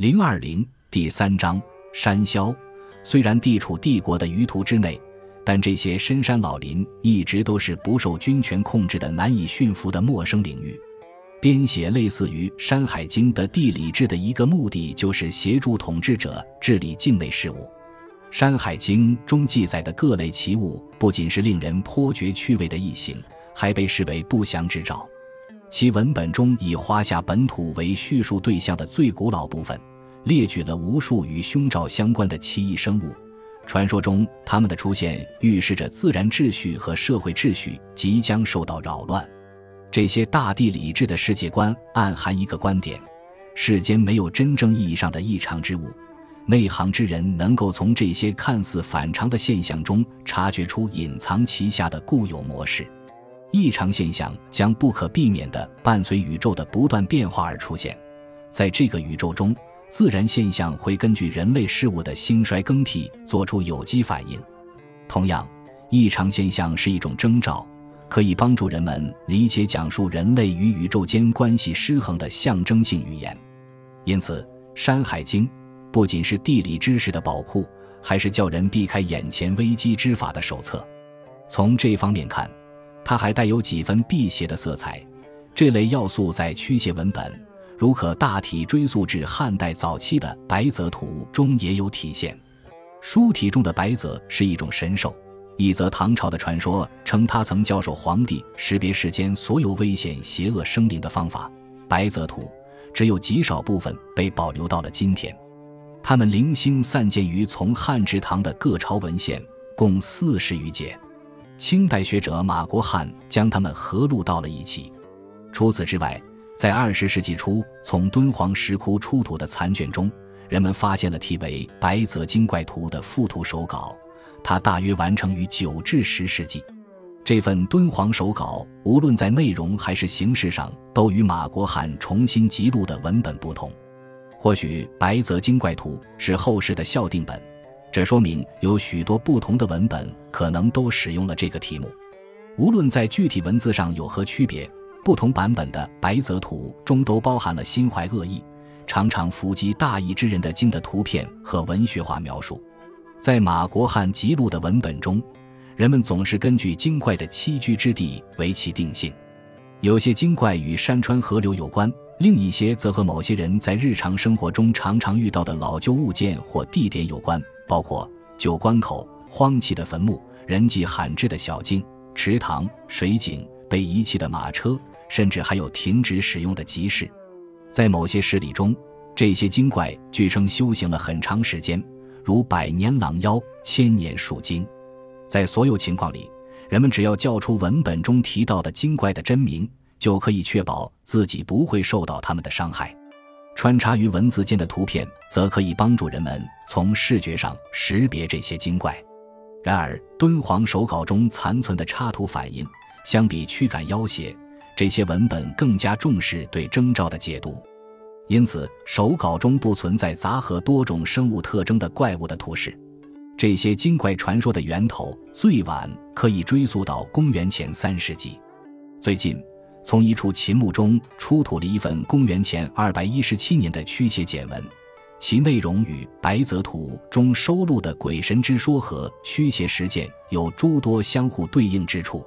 零二零第三章山魈。虽然地处帝国的余图之内，但这些深山老林一直都是不受军权控制的、难以驯服的陌生领域。编写类似于《山海经》的地理志的一个目的，就是协助统治者治理境内事务。《山海经》中记载的各类奇物，不仅是令人颇觉趣味的异形，还被视为不祥之兆。其文本中以华夏本土为叙述对象的最古老部分，列举了无数与凶兆相关的奇异生物。传说中，它们的出现预示着自然秩序和社会秩序即将受到扰乱。这些大地理智的世界观暗含一个观点：世间没有真正意义上的异常之物。内行之人能够从这些看似反常的现象中察觉出隐藏其下的固有模式。异常现象将不可避免地伴随宇宙的不断变化而出现。在这个宇宙中，自然现象会根据人类事物的兴衰更替做出有机反应。同样，异常现象是一种征兆。可以帮助人们理解讲述人类与宇宙间关系失衡的象征性语言，因此，《山海经》不仅是地理知识的宝库，还是叫人避开眼前危机之法的手册。从这方面看，它还带有几分辟邪的色彩。这类要素在驱邪文本，如可大体追溯至汉代早期的《白泽图》中也有体现。书体中的白泽是一种神兽。一则唐朝的传说称，他曾教授皇帝识别世间所有危险邪恶生灵的方法。白泽图只有极少部分被保留到了今天，它们零星散见于从汉至唐的各朝文献，共四十余节。清代学者马国汉将它们合录到了一起。除此之外，在二十世纪初从敦煌石窟出土的残卷中，人们发现了题为《白泽精怪图》的附图手稿。它大约完成于九至十世纪。这份敦煌手稿，无论在内容还是形式上，都与马国汉重新辑录的文本不同。或许《白泽精怪图》是后世的校订本，这说明有许多不同的文本可能都使用了这个题目。无论在具体文字上有何区别，不同版本的《白泽图》中都包含了心怀恶意、常常伏击大义之人的经的图片和文学化描述。在马国汉辑录的文本中，人们总是根据精怪的栖居之地为其定性。有些精怪与山川河流有关，另一些则和某些人在日常生活中常常遇到的老旧物件或地点有关，包括旧关口、荒弃的坟墓、人迹罕至的小径、池塘、水井、被遗弃的马车，甚至还有停止使用的集市。在某些事例中，这些精怪据称修行了很长时间。如百年狼妖、千年树精，在所有情况里，人们只要叫出文本中提到的精怪的真名，就可以确保自己不会受到他们的伤害。穿插于文字间的图片，则可以帮助人们从视觉上识别这些精怪。然而，敦煌手稿中残存的插图反映，相比驱赶妖邪，这些文本更加重视对征兆的解读。因此，手稿中不存在杂合多种生物特征的怪物的图示。这些精怪传说的源头最晚可以追溯到公元前三世纪。最近，从一处秦墓中出土了一份公元前二百一十七年的驱邪简文，其内容与《白泽图》中收录的鬼神之说和驱邪实践有诸多相互对应之处。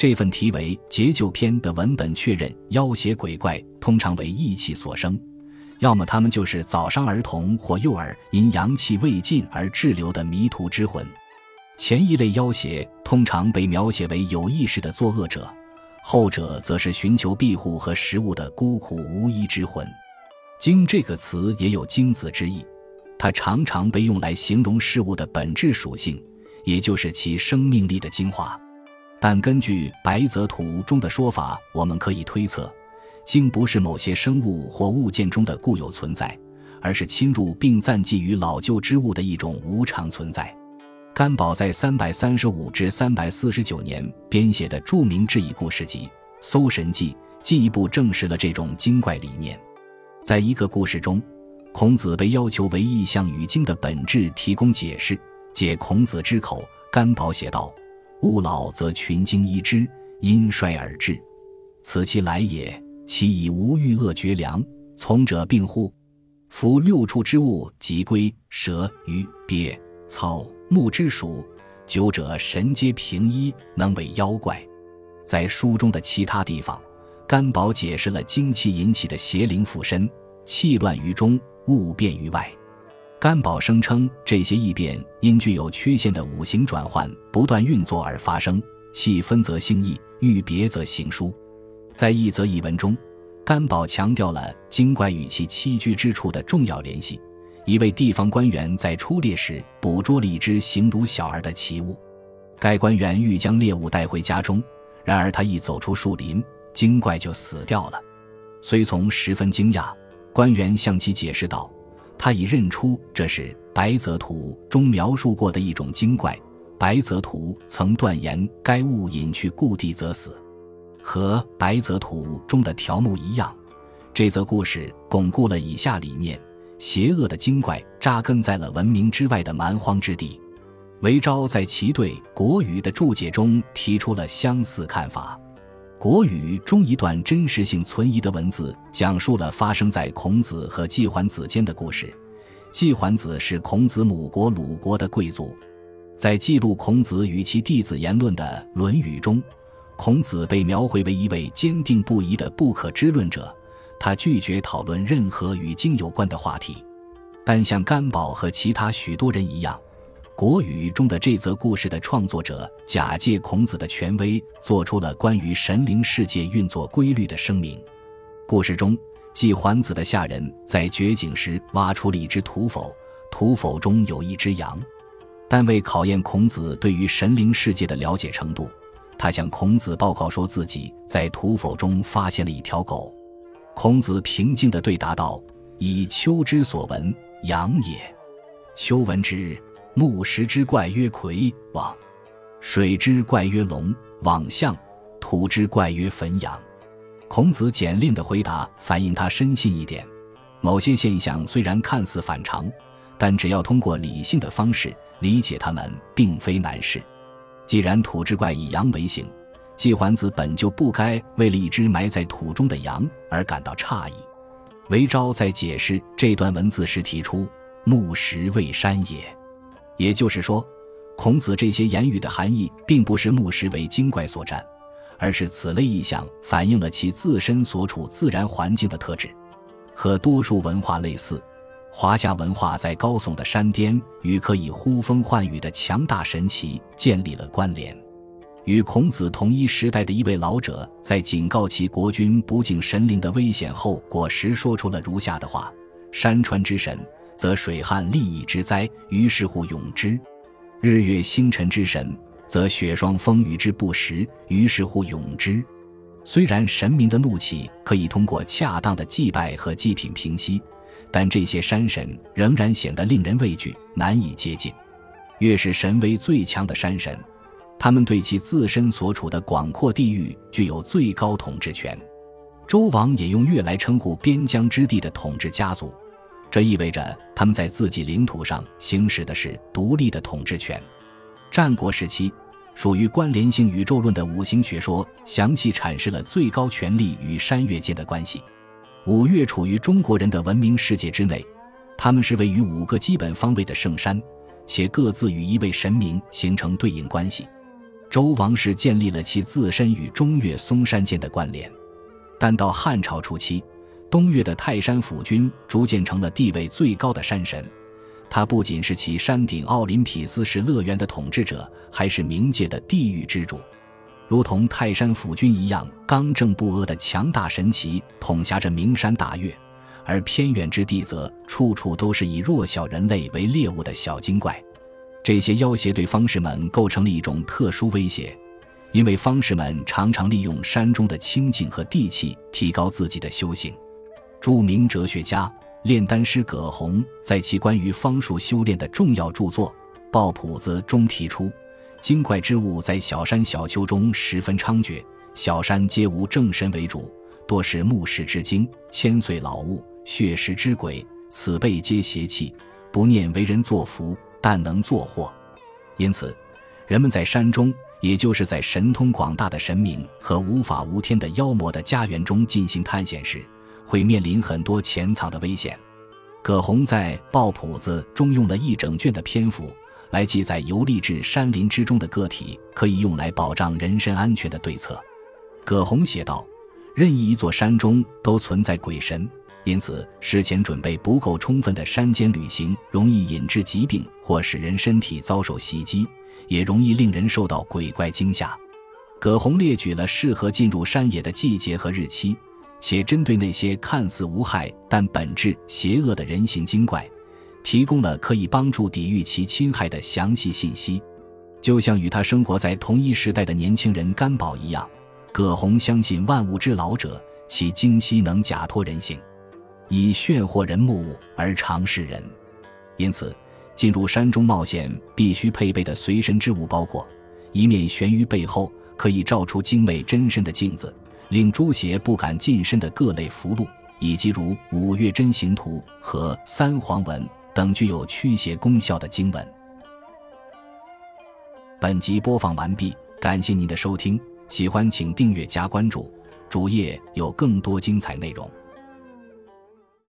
这份题为《解救篇》的文本确认，妖邪鬼怪通常为义气所生。要么他们就是早伤儿童或幼儿因阳气未尽而滞留的迷途之魂，前一类妖邪通常被描写为有意识的作恶者，后者则是寻求庇护和食物的孤苦无依之魂。精这个词也有精子之意，它常常被用来形容事物的本质属性，也就是其生命力的精华。但根据《白泽图》中的说法，我们可以推测。经不是某些生物或物件中的固有存在，而是侵入并暂寄于老旧之物的一种无常存在。甘宝在三百三十五至三百四十九年编写的著名志异故事集《搜神记》，进一步证实了这种精怪理念。在一个故事中，孔子被要求为异象与经的本质提供解释。借孔子之口，甘宝写道：“物老则群经一之，因衰而至，此其来也。”其以无欲恶绝良，从者病乎？夫六畜之物，即龟、蛇、鱼、鳖、草、木之属，久者神皆平一，能为妖怪。在书中的其他地方，甘宝解释了精气引起的邪灵附身，气乱于中，物变于外。甘宝声称，这些异变因具有缺陷的五行转换不断运作而发生，气分则性异，欲别则行疏。在一则译文中。甘宝强调了精怪与其栖居之处的重要联系。一位地方官员在出猎时捕捉了一只形如小儿的奇物，该官员欲将猎物带回家中，然而他一走出树林，精怪就死掉了。随从十分惊讶，官员向其解释道：“他已认出这是白泽图中描述过的一种精怪。白泽图曾断言，该物隐去故地则死。”和《白泽图》中的条目一样，这则故事巩固了以下理念：邪恶的精怪扎根在了文明之外的蛮荒之地。韦昭在其对《国语》的注解中提出了相似看法。《国语》中一段真实性存疑的文字，讲述了发生在孔子和季桓子间的故事。季桓子是孔子母国鲁国的贵族，在记录孔子与其弟子言论的《论语》中。孔子被描绘为一位坚定不移的不可知论者，他拒绝讨论任何与经有关的话题。但像甘宝和其他许多人一样，《国语》中的这则故事的创作者假借孔子的权威，做出了关于神灵世界运作规律的声明。故事中，季桓子的下人在掘井时挖出了一只土否，土否中有一只羊。但为考验孔子对于神灵世界的了解程度。他向孔子报告说自己在土否中发现了一条狗。孔子平静地对答道：“以丘之所闻，羊也。丘闻之，木石之怪曰魁往，水之怪曰龙往象，土之怪曰汾阳。”孔子简练的回答反映他深信一点：某些现象虽然看似反常，但只要通过理性的方式理解它们，并非难事。既然土之怪以羊为形，季桓子本就不该为了一只埋在土中的羊而感到诧异。韦昭在解释这段文字时提出“木石为山也”，也就是说，孔子这些言语的含义并不是木石为精怪所占，而是此类意象反映了其自身所处自然环境的特质，和多数文化类似。华夏文化在高耸的山巅与可以呼风唤雨的强大神奇建立了关联。与孔子同一时代的一位老者在警告其国君不敬神灵的危险后果时，说出了如下的话：“山川之神，则水旱利益之灾，于是乎永之；日月星辰之神，则雪霜风雨之不时，于是乎永之。”虽然神明的怒气可以通过恰当的祭拜和祭品平息。但这些山神仍然显得令人畏惧，难以接近。越是神威最强的山神，他们对其自身所处的广阔地域具有最高统治权。周王也用“越”来称呼边疆之地的统治家族，这意味着他们在自己领土上行使的是独立的统治权。战国时期，属于关联性宇宙论的五行学说详细阐释了最高权力与山岳间的关系。五岳处于中国人的文明世界之内，他们是位于五个基本方位的圣山，且各自与一位神明形成对应关系。周王室建立了其自身与中岳嵩山间的关联，但到汉朝初期，东岳的泰山府君逐渐成了地位最高的山神。他不仅是其山顶奥林匹斯式乐园的统治者，还是冥界的地狱之主。如同泰山府君一样刚正不阿的强大神奇，统辖着名山大岳；而偏远之地则处处都是以弱小人类为猎物的小精怪。这些妖邪对方士们构成了一种特殊威胁，因为方士们常常利用山中的清静和地气提高自己的修行。著名哲学家炼丹师葛洪在其关于方术修炼的重要著作《抱朴子》中提出。精怪之物在小山小丘中十分猖獗，小山皆无正神为主，多是木石之精、千岁老物、血石之鬼，此辈皆邪气，不念为人作福，但能作祸。因此，人们在山中，也就是在神通广大的神明和无法无天的妖魔的家园中进行探险时，会面临很多潜藏的危险。葛洪在《报谱子》中用了一整卷的篇幅来记载游历至山林之中的个体可以用来保障人身安全的对策。葛洪写道：“任意一座山中都存在鬼神，因此事前准备不够充分的山间旅行，容易引致疾病或使人身体遭受袭击，也容易令人受到鬼怪惊吓。”葛洪列举了适合进入山野的季节和日期。且针对那些看似无害但本质邪恶的人形精怪，提供了可以帮助抵御其侵害的详细信息。就像与他生活在同一时代的年轻人甘宝一样，葛洪相信万物之老者，其精息能假托人形，以炫惑人目而常示人。因此，进入山中冒险必须配备的随身之物包括一面悬于背后可以照出精美真身的镜子。令诸邪不敢近身的各类符箓，以及如五岳真行图和三皇文等具有驱邪功效的经文。本集播放完毕，感谢您的收听，喜欢请订阅加关注，主页有更多精彩内容。